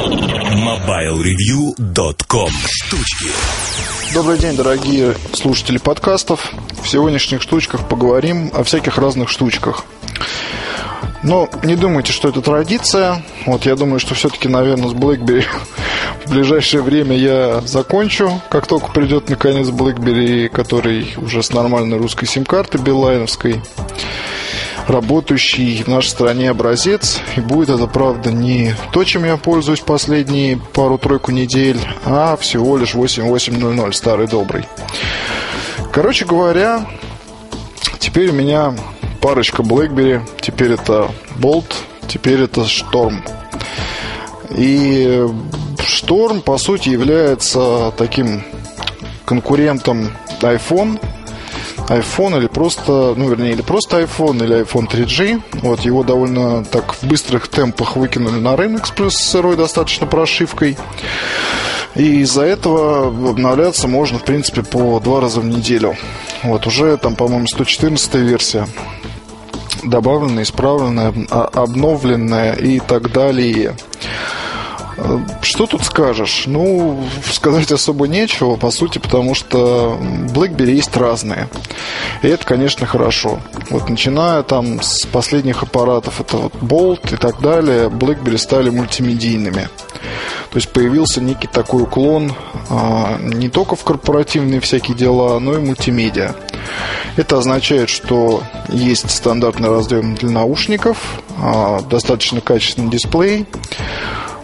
MobileReview.com Штучки Добрый день, дорогие слушатели подкастов. В сегодняшних штучках поговорим о всяких разных штучках. Но не думайте, что это традиция. Вот я думаю, что все-таки, наверное, с BlackBerry в ближайшее время я закончу. Как только придет наконец BlackBerry, который уже с нормальной русской сим-карты билайновской работающий в нашей стране образец. И будет это, правда, не то, чем я пользуюсь последние пару-тройку недель, а всего лишь 8800, старый добрый. Короче говоря, теперь у меня парочка BlackBerry. Теперь это Bolt, теперь это Storm. И Storm, по сути, является таким конкурентом iPhone iPhone или просто, ну, вернее, или просто iPhone, или iPhone 3G. Вот его довольно так в быстрых темпах выкинули на рынок с сырой достаточно прошивкой. И из-за этого обновляться можно, в принципе, по два раза в неделю. Вот уже там, по-моему, 114 версия добавленная, исправленная, обновленная и так далее. Что тут скажешь? Ну, сказать особо нечего, по сути, потому что BlackBerry есть разные. И это, конечно, хорошо. Вот начиная там с последних аппаратов, это вот Bolt и так далее, BlackBerry стали мультимедийными. То есть появился некий такой уклон а, не только в корпоративные всякие дела, но и мультимедиа. Это означает, что есть стандартный разъем для наушников, а, достаточно качественный дисплей,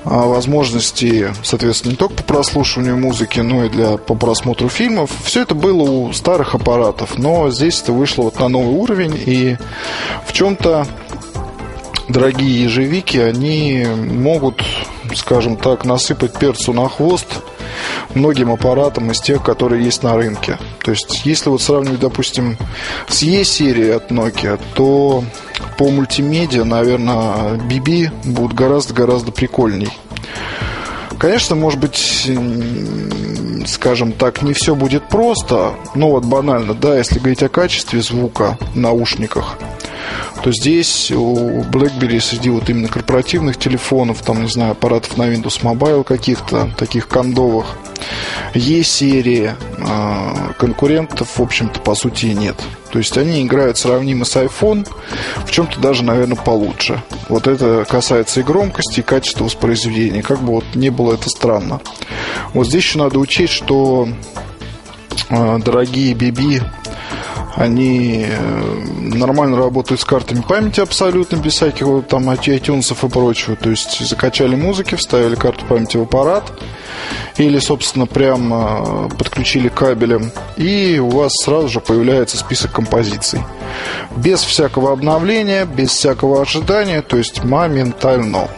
возможности, соответственно, не только по прослушиванию музыки, но и для, по просмотру фильмов. Все это было у старых аппаратов, но здесь это вышло вот на новый уровень, и в чем-то дорогие ежевики, они могут, скажем так, насыпать перцу на хвост многим аппаратам из тех, которые есть на рынке. То есть, если вот сравнивать, допустим, с E-серией от Nokia, то по мультимедиа, наверное, BB будут гораздо-гораздо прикольней. Конечно, может быть, скажем так, не все будет просто, но вот банально, да, если говорить о качестве звука в наушниках, то здесь у BlackBerry среди вот именно корпоративных телефонов, там, не знаю, аппаратов на Windows Mobile каких-то, таких кондовых, E-серии а, конкурентов, в общем-то, по сути, нет. То есть они играют сравнимо с iPhone, в чем-то даже, наверное, получше. Вот это касается и громкости, и качества воспроизведения. Как бы вот не было это странно. Вот здесь еще надо учесть, что а, дорогие BB они э, нормально работают с картами памяти абсолютно, без всяких там iTunes и прочего. То есть закачали музыки, вставили карту памяти в аппарат или, собственно, прямо подключили кабелем, и у вас сразу же появляется список композиций. Без всякого обновления, без всякого ожидания, то есть моментально.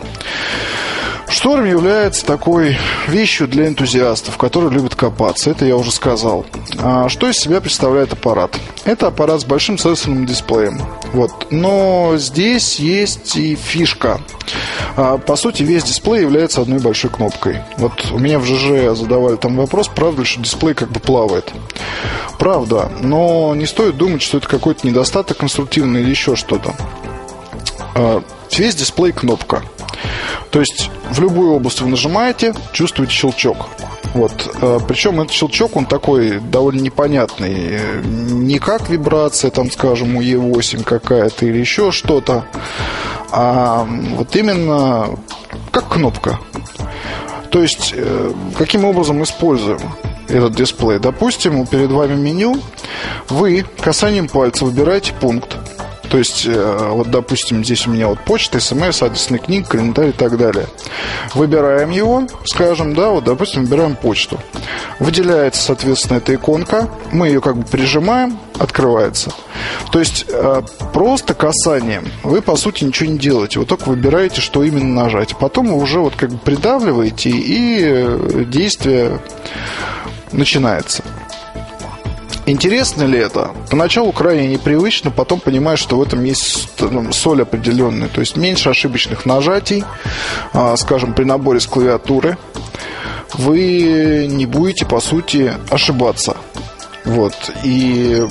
Шторм является такой вещью для энтузиастов, которые любят копаться. Это я уже сказал. А что из себя представляет аппарат? Это аппарат с большим сенсорным дисплеем. Вот. Но здесь есть и фишка. А, по сути, весь дисплей является одной большой кнопкой. Вот у меня в ЖЖ задавали там вопрос, правда ли, что дисплей как бы плавает. Правда, но не стоит думать, что это какой-то недостаток конструктивный или еще что-то. Весь дисплей кнопка. То есть в любую область вы нажимаете, чувствуете щелчок. Вот. Э, Причем этот щелчок, он такой довольно непонятный. Не как вибрация, там, скажем, у E8 какая-то или еще что-то, а вот именно как кнопка. То есть, э, каким образом используем этот дисплей? Допустим, перед вами меню, вы касанием пальца выбираете пункт, то есть, э, вот, допустим, здесь у меня вот почта, смс, адресная книга, календарь и так далее. Выбираем его, скажем, да, вот, допустим, выбираем почту. Выделяется, соответственно, эта иконка, мы ее как бы прижимаем, открывается. То есть, э, просто касанием вы, по сути, ничего не делаете. Вы только выбираете, что именно нажать. Потом вы уже вот как бы придавливаете, и э, действие начинается. Интересно ли это? Поначалу крайне непривычно, потом понимаешь, что в этом есть соль определенная. То есть меньше ошибочных нажатий, а, скажем, при наборе с клавиатуры. Вы не будете, по сути, ошибаться. Вот. И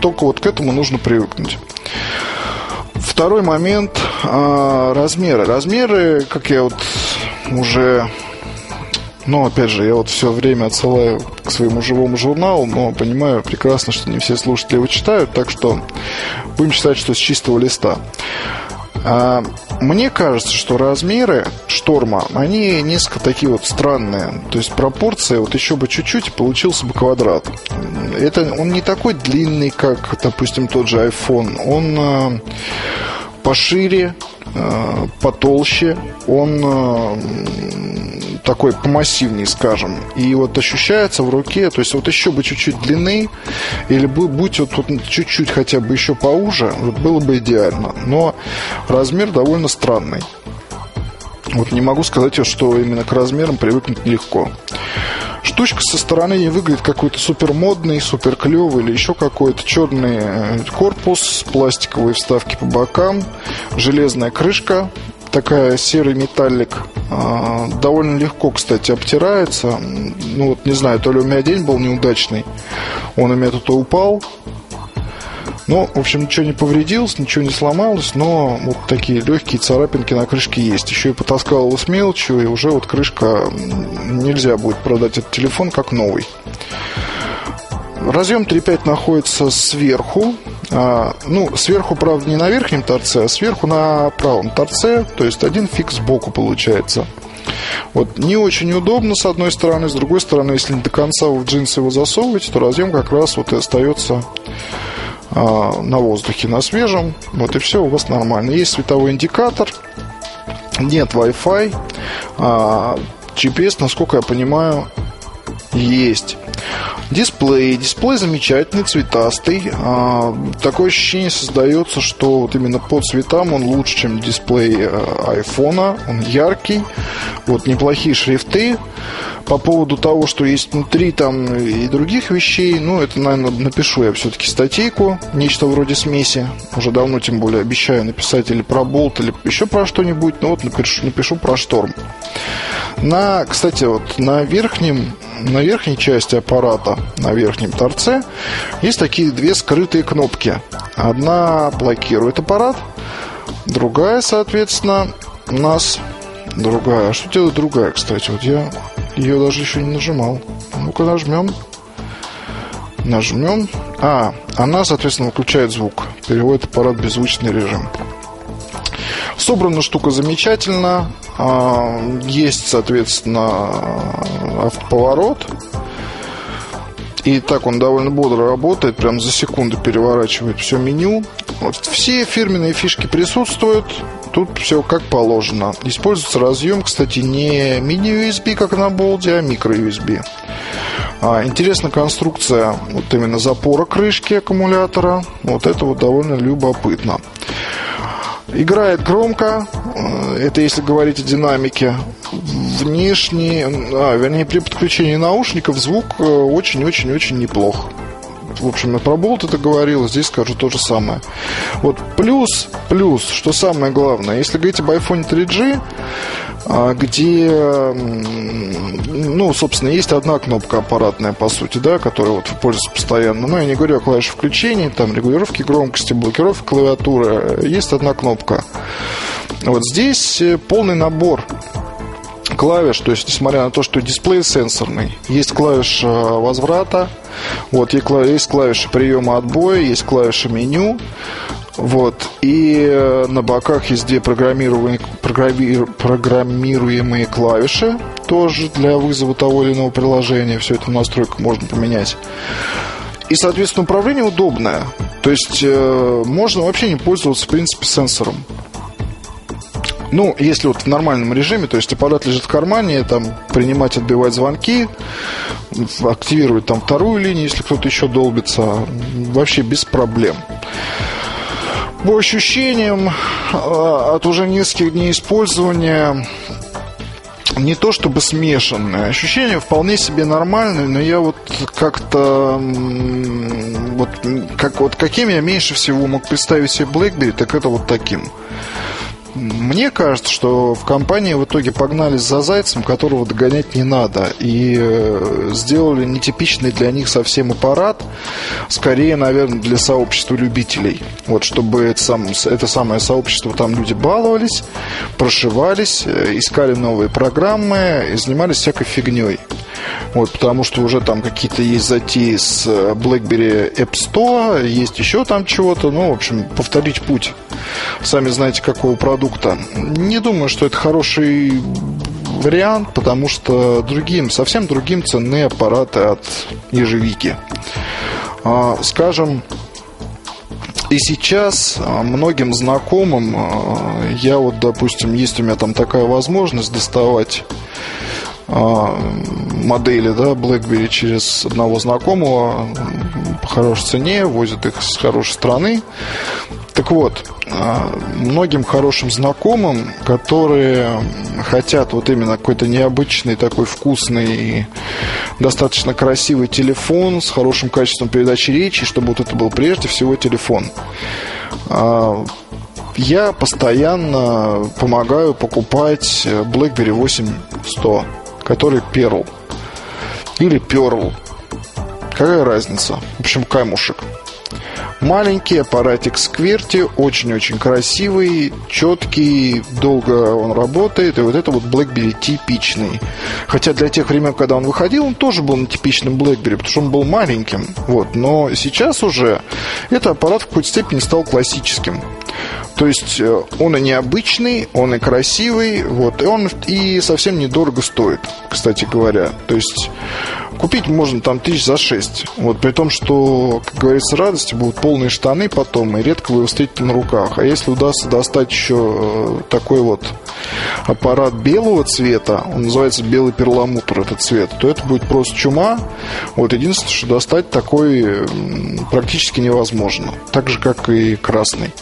только вот к этому нужно привыкнуть. Второй момент а, размеры. Размеры, как я вот уже но, опять же, я вот все время отсылаю к своему живому журналу, но понимаю прекрасно, что не все слушатели его читают, так что будем считать, что с чистого листа. А, мне кажется, что размеры шторма, они несколько такие вот странные. То есть пропорция, вот еще бы чуть-чуть, получился бы квадрат. Это он не такой длинный, как, допустим, тот же iPhone. Он а, пошире, потолще, он такой помассивнее, скажем. И вот ощущается в руке, то есть вот еще бы чуть-чуть длины, или будь вот, вот чуть-чуть хотя бы еще поуже, вот было бы идеально. Но размер довольно странный. Вот не могу сказать, что именно к размерам привыкнуть нелегко. Штучка со стороны не выглядит какой-то супер модный, супер клевый или еще какой-то черный э, корпус, пластиковые вставки по бокам, железная крышка, такая серый металлик. А, довольно легко, кстати, обтирается. Ну вот не знаю, то ли у меня день был неудачный. Он у меня тут упал. Ну, в общем, ничего не повредилось, ничего не сломалось, но вот такие легкие царапинки на крышке есть. Еще и потаскал его с мелочью, и уже вот крышка нельзя будет продать этот телефон как новый. Разъем 3.5 находится сверху. А, ну, сверху, правда, не на верхнем торце, а сверху на правом торце. То есть один фикс сбоку получается. Вот не очень удобно с одной стороны, с другой стороны, если не до конца в джинсы его засовывать, то разъем как раз вот и остается на воздухе, на свежем. Вот и все у вас нормально. Есть световой индикатор, нет Wi-Fi. А, GPS, насколько я понимаю, есть. Дисплей. Дисплей замечательный, цветастый. А, такое ощущение создается, что вот именно по цветам он лучше, чем дисплей э, айфона. Он яркий. Вот неплохие шрифты. По поводу того, что есть внутри там и других вещей, ну, это, наверное, напишу я все-таки статейку, нечто вроде смеси. Уже давно, тем более, обещаю написать или про болт, или еще про что-нибудь. Ну, вот напишу, напишу про шторм. На, кстати, вот на верхнем, на верхней части аппарата, на верхнем торце, есть такие две скрытые кнопки. Одна блокирует аппарат, другая, соответственно, нас другая. А что делает другая, кстати? Вот я ее даже еще не нажимал. Ну-ка нажмем. Нажмем. А, она, соответственно, выключает звук. Переводит аппарат в беззвучный режим. Собрана штука замечательно. А, есть, соответственно, автоповорот. И так он довольно бодро работает, прям за секунду переворачивает все меню. Вот все фирменные фишки присутствуют. Тут все как положено. Используется разъем, кстати, не мини-USB, как на болде, а микро-USB. А, интересна конструкция вот именно запора крышки аккумулятора. Вот это вот довольно любопытно. Играет громко, э, это если говорить о динамике. Внешне, а, вернее, при подключении наушников звук э, очень-очень-очень неплох. В общем, я про болт это говорил, здесь скажу то же самое. Вот плюс, плюс, что самое главное, если говорить об iPhone 3G, а, где, ну, собственно, есть одна кнопка аппаратная, по сути, да, которая вот пользуется постоянно. Но я не говорю о клавише включения, там, регулировки громкости, блокировки клавиатуры. Есть одна кнопка. Вот здесь э, полный набор клавиш, то есть несмотря на то, что дисплей сенсорный, есть клавиша возврата, вот есть клавиши приема отбоя, есть клавиши меню, вот. И э, на боках две программируемые, программируемые клавиши, тоже для вызова того или иного приложения. Все это в настройках можно поменять. И, соответственно, управление удобное. То есть э, можно вообще не пользоваться, в принципе, сенсором. Ну, если вот в нормальном режиме, то есть аппарат лежит в кармане, там принимать, отбивать звонки, активировать там вторую линию, если кто-то еще долбится, вообще без проблем. По ощущениям а, от уже нескольких дней использования не то чтобы смешанные. Ощущения вполне себе нормальные, но я вот как-то вот, как, вот каким я меньше всего мог представить себе BlackBerry, так это вот таким. Мне кажется, что в компании в итоге погнались за зайцем, которого догонять не надо, и э, сделали нетипичный для них совсем аппарат, скорее, наверное, для сообщества любителей. Вот, чтобы это, сам, это самое сообщество, там люди баловались, прошивались, э, искали новые программы и занимались всякой фигней. Вот, потому что уже там какие-то есть затеи с э, BlackBerry App Store, есть еще там чего-то. Ну, в общем, повторить путь. Сами знаете, какого продукта. Не думаю, что это хороший вариант, потому что другим, совсем другим ценные аппараты от ежевики. А, скажем, и сейчас а, многим знакомым а, я вот, допустим, есть у меня там такая возможность доставать модели, да, BlackBerry через одного знакомого по хорошей цене, возят их с хорошей страны. Так вот, а, многим хорошим знакомым, которые хотят вот именно какой-то необычный, такой вкусный, достаточно красивый телефон с хорошим качеством передачи речи, чтобы вот это был прежде всего телефон. А, я постоянно помогаю покупать BlackBerry 8100 который перл. Или перл. Какая разница? В общем, камушек. Маленький аппаратик Скверти, очень-очень красивый, четкий, долго он работает, и вот это вот BlackBerry типичный. Хотя для тех времен, когда он выходил, он тоже был типичным BlackBerry, потому что он был маленьким. Вот. Но сейчас уже этот аппарат в какой-то степени стал классическим. То есть э, он и необычный, он и красивый, вот, и он и совсем недорого стоит, кстати говоря. То есть купить можно там тысяч за шесть. Вот, при том, что, как говорится, радости будут полные штаны потом, и редко вы его встретите на руках. А если удастся достать еще э, такой вот аппарат белого цвета, он называется белый перламутр, этот цвет, то это будет просто чума. Вот единственное, что достать такой практически невозможно. Так же, как и красный.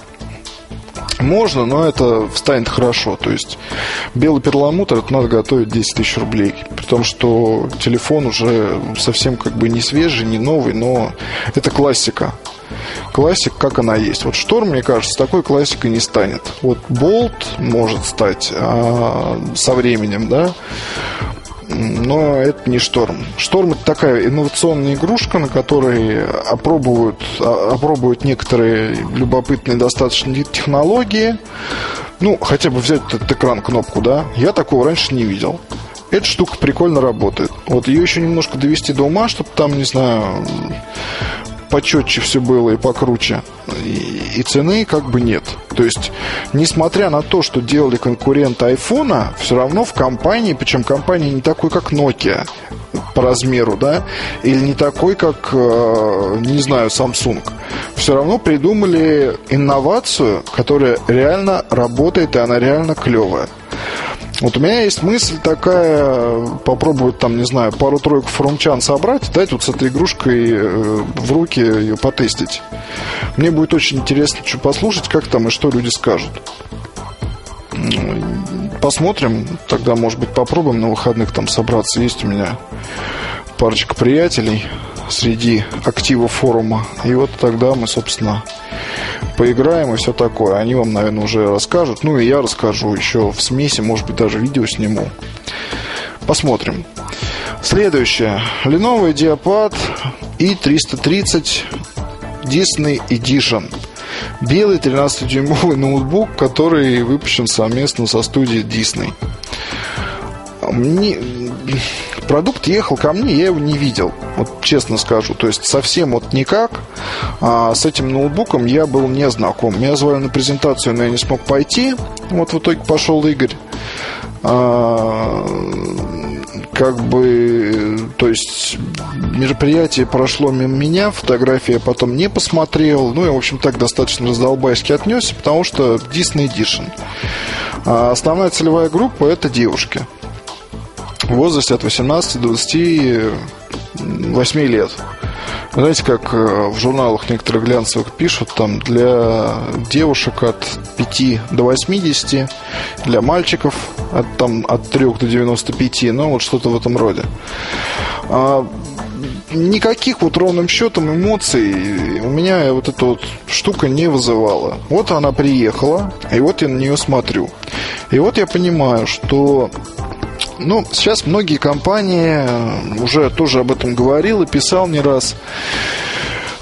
Можно, но это встанет хорошо. То есть белый перламутр это надо готовить 10 тысяч рублей. При том, что телефон уже совсем как бы не свежий, не новый, но это классика. Классик, как она есть. Вот Шторм, мне кажется, такой классикой не станет. Вот Болт может стать а, со временем, да но это не Шторм. Шторм это такая инновационная игрушка, на которой опробуют, а, опробуют некоторые любопытные достаточно технологии. Ну, хотя бы взять этот экран, кнопку, да. Я такого раньше не видел. Эта штука прикольно работает. Вот ее еще немножко довести до ума, чтобы там, не знаю, почетче все было и покруче. И, цены как бы нет. То есть, несмотря на то, что делали конкуренты айфона, все равно в компании, причем компания не такой, как Nokia по размеру, да, или не такой, как, э, не знаю, Samsung, все равно придумали инновацию, которая реально работает, и она реально клевая. Вот у меня есть мысль такая, попробовать там, не знаю, пару-тройку форумчан собрать, дать вот с этой игрушкой э, в руки ее потестить. Мне будет очень интересно что послушать, как там и что люди скажут. Посмотрим, тогда, может быть, попробуем на выходных там собраться. Есть у меня парочка приятелей среди актива форума. И вот тогда мы, собственно, поиграем и все такое. Они вам, наверное, уже расскажут. Ну и я расскажу еще в смеси, может быть, даже видео сниму. Посмотрим. Следующее. Lenovo Diapad i330 Disney Edition. Белый 13-дюймовый ноутбук, который выпущен совместно со студией Disney. Мне, продукт ехал ко мне, я его не видел. Вот честно скажу. То есть совсем вот никак. А с этим ноутбуком я был не знаком. Меня звали на презентацию, но я не смог пойти. Вот в итоге пошел Игорь. А, как бы, то есть мероприятие прошло мимо меня, фотографии я потом не посмотрел, ну и, в общем, так достаточно раздолбайски отнесся, потому что Disney Edition. А основная целевая группа это девушки в возрасте от 18 до 28 лет. Знаете, как э, в журналах некоторых глянцевых пишут, там для девушек от 5 до 80, для мальчиков от, там, от 3 до 95, ну вот что-то в этом роде. А, никаких вот ровным счетом эмоций у меня вот эта вот штука не вызывала. Вот она приехала, и вот я на нее смотрю. И вот я понимаю, что ну, сейчас многие компании, уже тоже об этом говорил и писал не раз,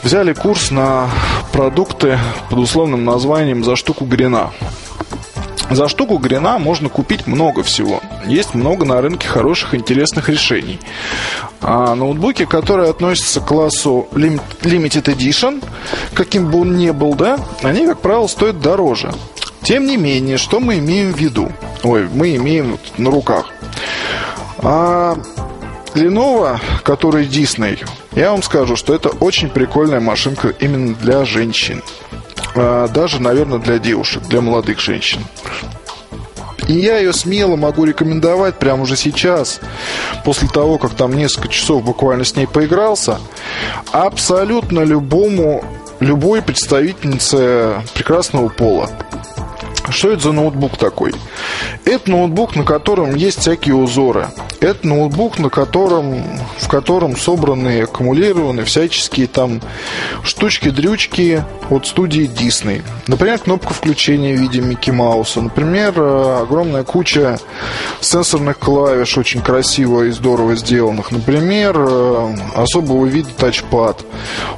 взяли курс на продукты под условным названием «За штуку грина». За штуку грина можно купить много всего. Есть много на рынке хороших, интересных решений. А ноутбуки, которые относятся к классу Limited Edition, каким бы он ни был, да, они, как правило, стоят дороже. Тем не менее, что мы имеем в виду? Ой, мы имеем на руках. А Lenovo, который Disney, я вам скажу, что это очень прикольная машинка именно для женщин. А, даже, наверное, для девушек, для молодых женщин. И я ее смело могу рекомендовать прямо уже сейчас, после того, как там несколько часов буквально с ней поигрался, абсолютно любому, любой представительнице прекрасного пола. Что это за ноутбук такой? Это ноутбук, на котором есть всякие узоры. Это ноутбук, на котором, в котором собраны, аккумулированы всяческие там штучки-дрючки от студии Disney. Например, кнопка включения в виде Микки Мауса. Например, э, огромная куча сенсорных клавиш, очень красиво и здорово сделанных. Например, э, особого вида тачпад.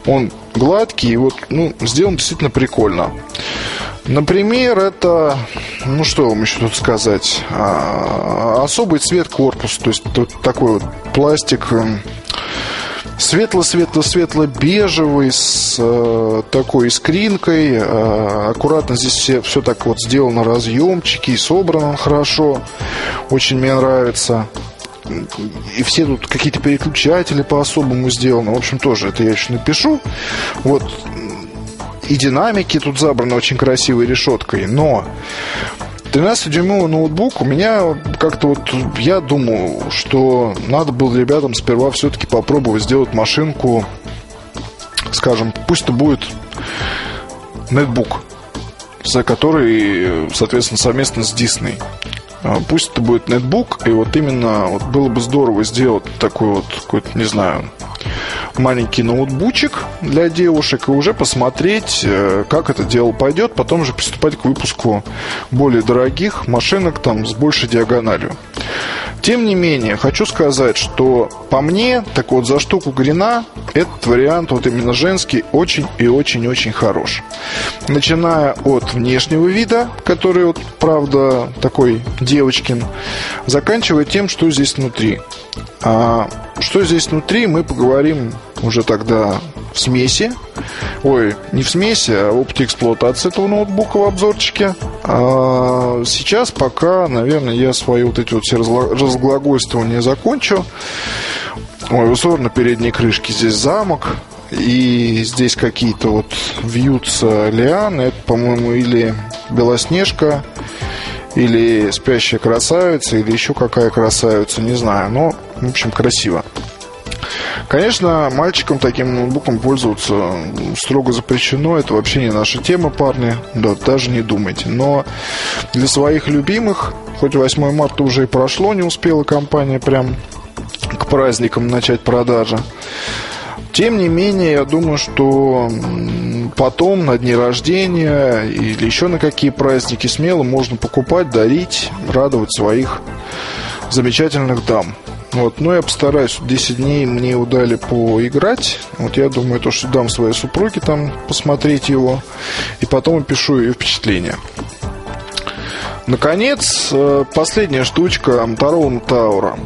Он гладкий и вот, ну, сделан действительно прикольно. Например, это, ну что вам еще тут сказать, а, особый цвет корпуса, то есть тут такой вот пластик эм, светло-светло-светло-бежевый с э, такой искринкой. Э, аккуратно здесь все, все так вот сделано, разъемчики, собрано хорошо. Очень мне нравится. И все тут какие-то переключатели по-особому сделаны. В общем, тоже это я еще напишу. Вот и динамики тут забраны очень красивой решеткой, но 13-дюймовый ноутбук у меня как-то вот я думаю, что надо было ребятам сперва все-таки попробовать сделать машинку, скажем, пусть это будет нетбук, за который, соответственно, совместно с Disney. А, пусть это будет нетбук, и вот именно вот было бы здорово сделать такой вот, какой-то, не знаю, маленький ноутбучик для девушек и уже посмотреть, э, как это дело пойдет, потом же приступать к выпуску более дорогих машинок там с большей диагональю. Тем не менее, хочу сказать, что по мне, так вот за штуку грина, этот вариант вот именно женский очень и очень-очень хорош. Начиная от внешнего вида, который вот, правда, такой девочкин, заканчивая тем, что здесь внутри. А что здесь внутри, мы поговорим уже тогда в смеси. Ой, не в смеси, а в опыте эксплуатации этого ноутбука в обзорчике. А сейчас пока, наверное, я свои вот эти вот все разглагольствования закончу. Ой, узор на передней крышке здесь замок. И здесь какие-то вот вьются лианы. Это, по-моему, или Белоснежка, или спящая красавица, или еще какая красавица, не знаю. Но, в общем, красиво. Конечно, мальчикам таким ноутбуком пользоваться строго запрещено. Это вообще не наша тема, парни. Да, даже не думайте. Но для своих любимых, хоть 8 марта уже и прошло, не успела компания прям к праздникам начать продажи. Тем не менее, я думаю, что потом на дни рождения или еще на какие праздники смело можно покупать, дарить, радовать своих замечательных дам. Вот, но я постараюсь. 10 дней мне удали поиграть. Вот я думаю, то, что дам своей супруге там посмотреть его. И потом опишу ее впечатления. Наконец, э, последняя штучка Motorola Tower.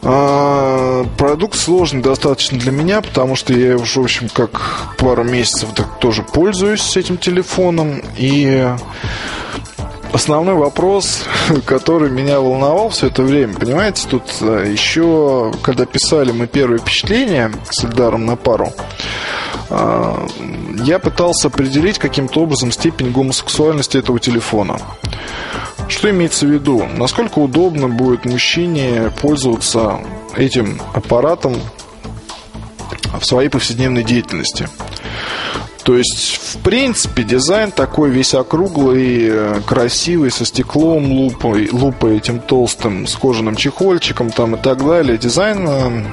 А, продукт сложный достаточно для меня, потому что я уже, в общем, как пару месяцев так тоже пользуюсь этим телефоном. И основной вопрос, который меня волновал все это время, понимаете, тут э, еще, когда писали мы первое впечатление с Эльдаром на пару, э, я пытался определить каким-то образом степень гомосексуальности этого телефона. Что имеется в виду? Насколько удобно будет мужчине пользоваться этим аппаратом в своей повседневной деятельности? То есть, в принципе, дизайн такой весь округлый, э, красивый, со стеклом, лупой, лупой этим толстым, с кожаным чехольчиком там и так далее. Дизайн э,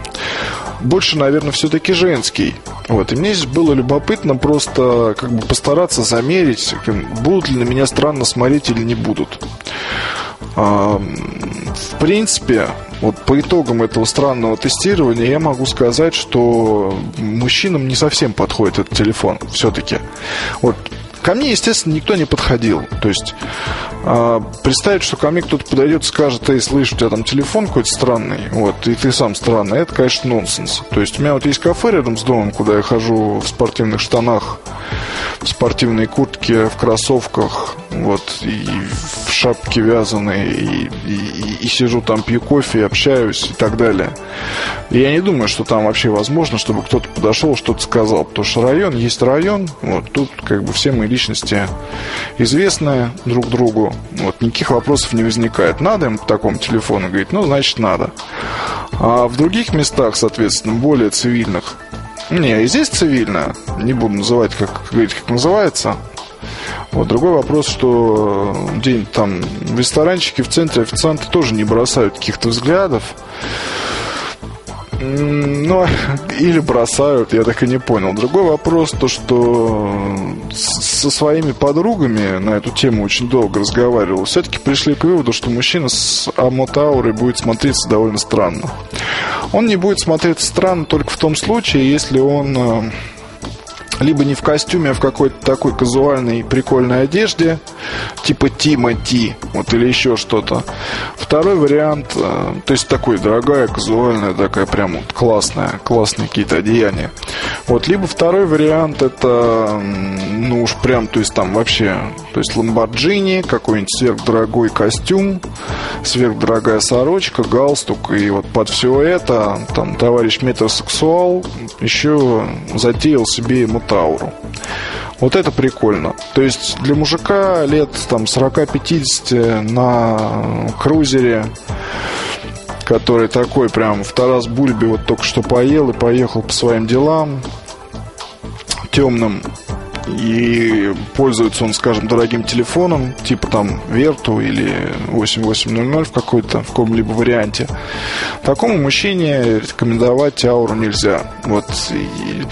больше, наверное, все-таки женский. Вот, и мне здесь было любопытно просто как бы постараться замерить, будут ли на меня странно смотреть или не будут. В принципе, вот по итогам этого странного тестирования я могу сказать, что мужчинам не совсем подходит этот телефон все-таки. Вот Ко мне, естественно, никто не подходил. То есть э, представить, что ко мне кто-то подойдет и скажет, эй, слышь, у тебя там телефон какой-то странный, вот, и ты сам странный, это, конечно, нонсенс. То есть у меня вот есть кафе рядом с домом, куда я хожу в спортивных штанах, в спортивной куртке, в кроссовках, вот, и в шапке вязаной, и, и, и, сижу там, пью кофе, общаюсь и так далее. Я не думаю, что там вообще возможно, чтобы кто-то подошел, что-то сказал, потому что район есть район, вот, тут как бы все мы личности известны друг другу, вот, никаких вопросов не возникает. Надо им по такому телефону, говорить, ну, значит, надо. А в других местах, соответственно, более цивильных, не, и здесь цивильно, не буду называть, как говорить, как называется. Вот другой вопрос, что день там в ресторанчике в центре официанты тоже не бросают каких-то взглядов. Ну, или бросают, я так и не понял. Другой вопрос, то, что со своими подругами на эту тему очень долго разговаривал. Все-таки пришли к выводу, что мужчина с амотаурой будет смотреться довольно странно. Он не будет смотреться странно только в том случае, если он э, либо не в костюме, а в какой-то такой казуальной прикольной одежде, типа Тима Ти, вот или еще что-то. Второй вариант, э, то есть такой дорогая, казуальная, такая прям вот классная, классные какие-то одеяния. Вот, либо второй вариант это, ну уж прям, то есть там вообще, то есть ламборджини, какой-нибудь сверхдорогой костюм, сверхдорогая сорочка, галстук, и вот под все это там товарищ метросексуал еще затеял себе ему Тауру. Вот это прикольно. То есть для мужика лет там 40-50 на крузере, который такой прям в Тарас Бульбе вот только что поел и поехал по своим делам, темным и пользуется он, скажем, дорогим телефоном, типа там Верту или 8800 в какой-то, в каком-либо варианте, такому мужчине рекомендовать ауру нельзя. Вот. И,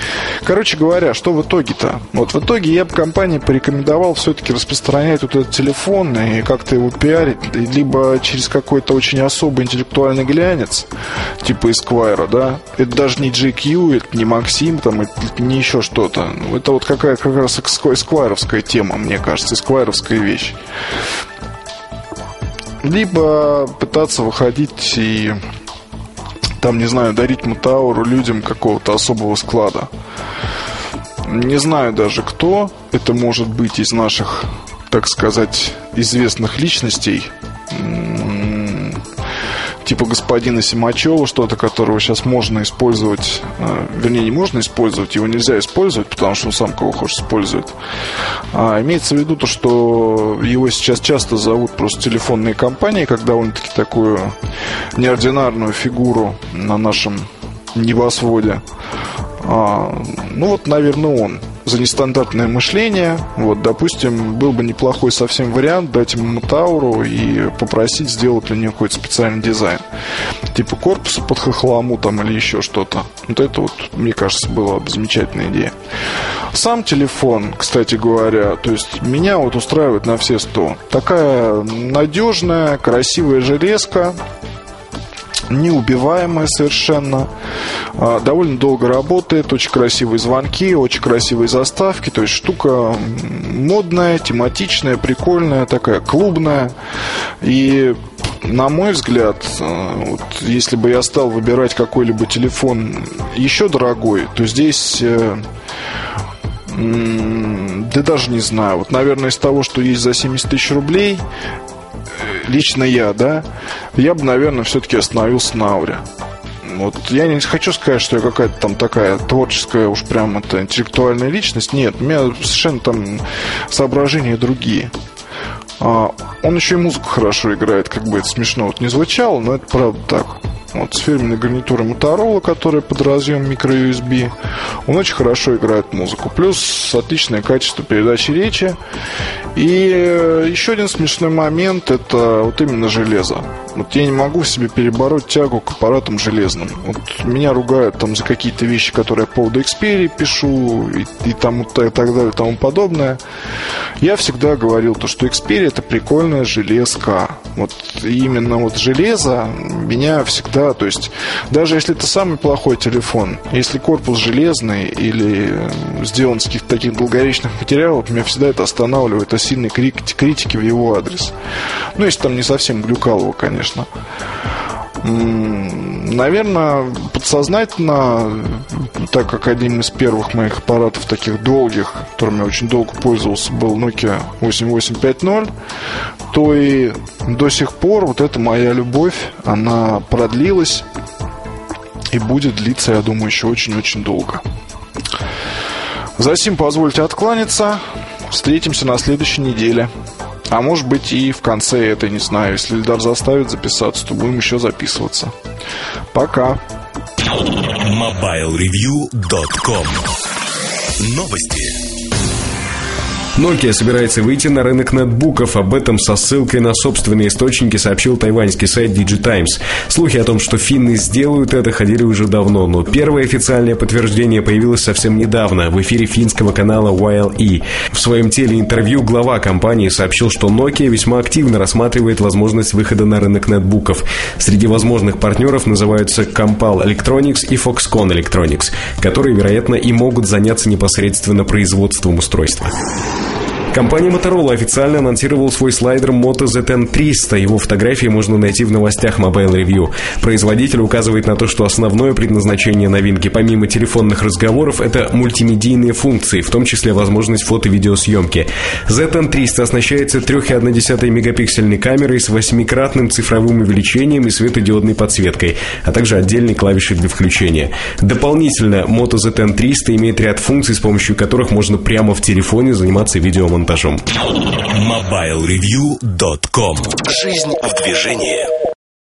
короче говоря, что в итоге-то? Вот в итоге я бы компании порекомендовал все-таки распространять вот этот телефон и как-то его пиарить, либо через какой-то очень особый интеллектуальный глянец, типа Esquire, да? Это даже не GQ, это не Максим, там, это не еще что-то. Это вот какая, какая раз эсквайровская тема, мне кажется, эсквайровская вещь. Либо пытаться выходить и там, не знаю, дарить Мутауру людям какого-то особого склада. Не знаю даже кто. Это может быть из наших, так сказать, известных личностей типа господина Симачева, что-то, которого сейчас можно использовать, э, вернее, не можно использовать, его нельзя использовать, потому что он сам кого хочет использует. А имеется в виду то, что его сейчас часто зовут просто телефонные компании, как довольно-таки такую неординарную фигуру на нашем небосводе. А, ну вот, наверное, он за нестандартное мышление. Вот, допустим, был бы неплохой совсем вариант дать ему Тауру и попросить сделать для нее какой-то специальный дизайн. Типа корпуса под хохлому там или еще что-то. Вот это вот, мне кажется, была бы замечательная идея. Сам телефон, кстати говоря, то есть меня вот устраивает на все сто. Такая надежная, красивая железка, неубиваемая совершенно, а, довольно долго работает, очень красивые звонки, очень красивые заставки, то есть штука модная, тематичная, прикольная, такая клубная. И на мой взгляд, а, вот, если бы я стал выбирать какой-либо телефон еще дорогой, то здесь э, да даже не знаю. Вот, наверное, из того, что есть за 70 тысяч рублей, лично я, да, я бы, наверное, все-таки остановился на ауре. Вот я не хочу сказать, что я какая-то там такая творческая, уж прям это интеллектуальная личность. Нет, у меня совершенно там соображения другие. А, он еще и музыку хорошо играет, как бы это смешно вот не звучало, но это правда так. Вот, с фирменной гарнитурой Motorola, которая под разъем microUSB. Он очень хорошо играет музыку. Плюс отличное качество передачи речи. И э, еще один смешной момент – это вот именно железо. Вот я не могу в себе перебороть тягу к аппаратам железным. Вот меня ругают там за какие-то вещи, которые я по поводу Xperia пишу и, и, там, и так далее и тому подобное. Я всегда говорил, то, что Xperia – это прикольная железка. Вот именно вот железо меня всегда, то есть даже если это самый плохой телефон, если корпус железный или сделан из каких-то таких долговечных материалов, меня всегда это останавливает от сильной критики в его адрес. Ну, если там не совсем глюкалово, конечно. Наверное, подсознательно, так как один из первых моих аппаратов таких долгих, которым я очень долго пользовался, был Nokia 8850, то и до сих пор вот эта моя любовь, она продлилась и будет длиться, я думаю, еще очень-очень долго. За сим позвольте откланяться. Встретимся на следующей неделе. А может быть и в конце этой, не знаю. Если Ильдар заставит записаться, то будем еще записываться. Пока. MobileReview.com Новости. Nokia собирается выйти на рынок ноутбуков. Об этом со ссылкой на собственные источники сообщил тайваньский сайт DigiTimes. Слухи о том, что финны сделают это, ходили уже давно, но первое официальное подтверждение появилось совсем недавно в эфире финского канала YLE. В своем телеинтервью глава компании сообщил, что Nokia весьма активно рассматривает возможность выхода на рынок ноутбуков. Среди возможных партнеров называются Compal Electronics и Foxconn Electronics, которые, вероятно, и могут заняться непосредственно производством устройства. Компания Motorola официально анонсировала свой слайдер Moto ZN 300. Его фотографии можно найти в новостях Mobile Review. Производитель указывает на то, что основное предназначение новинки, помимо телефонных разговоров, это мультимедийные функции, в том числе возможность фото-видеосъемки. ZN 300 оснащается 3,1 мегапиксельной камерой с восьмикратным цифровым увеличением и светодиодной подсветкой, а также отдельной клавишей для включения. Дополнительно Moto ZN 300 имеет ряд функций, с помощью которых можно прямо в телефоне заниматься видеомонтажом MobileReview.com Жизнь в движении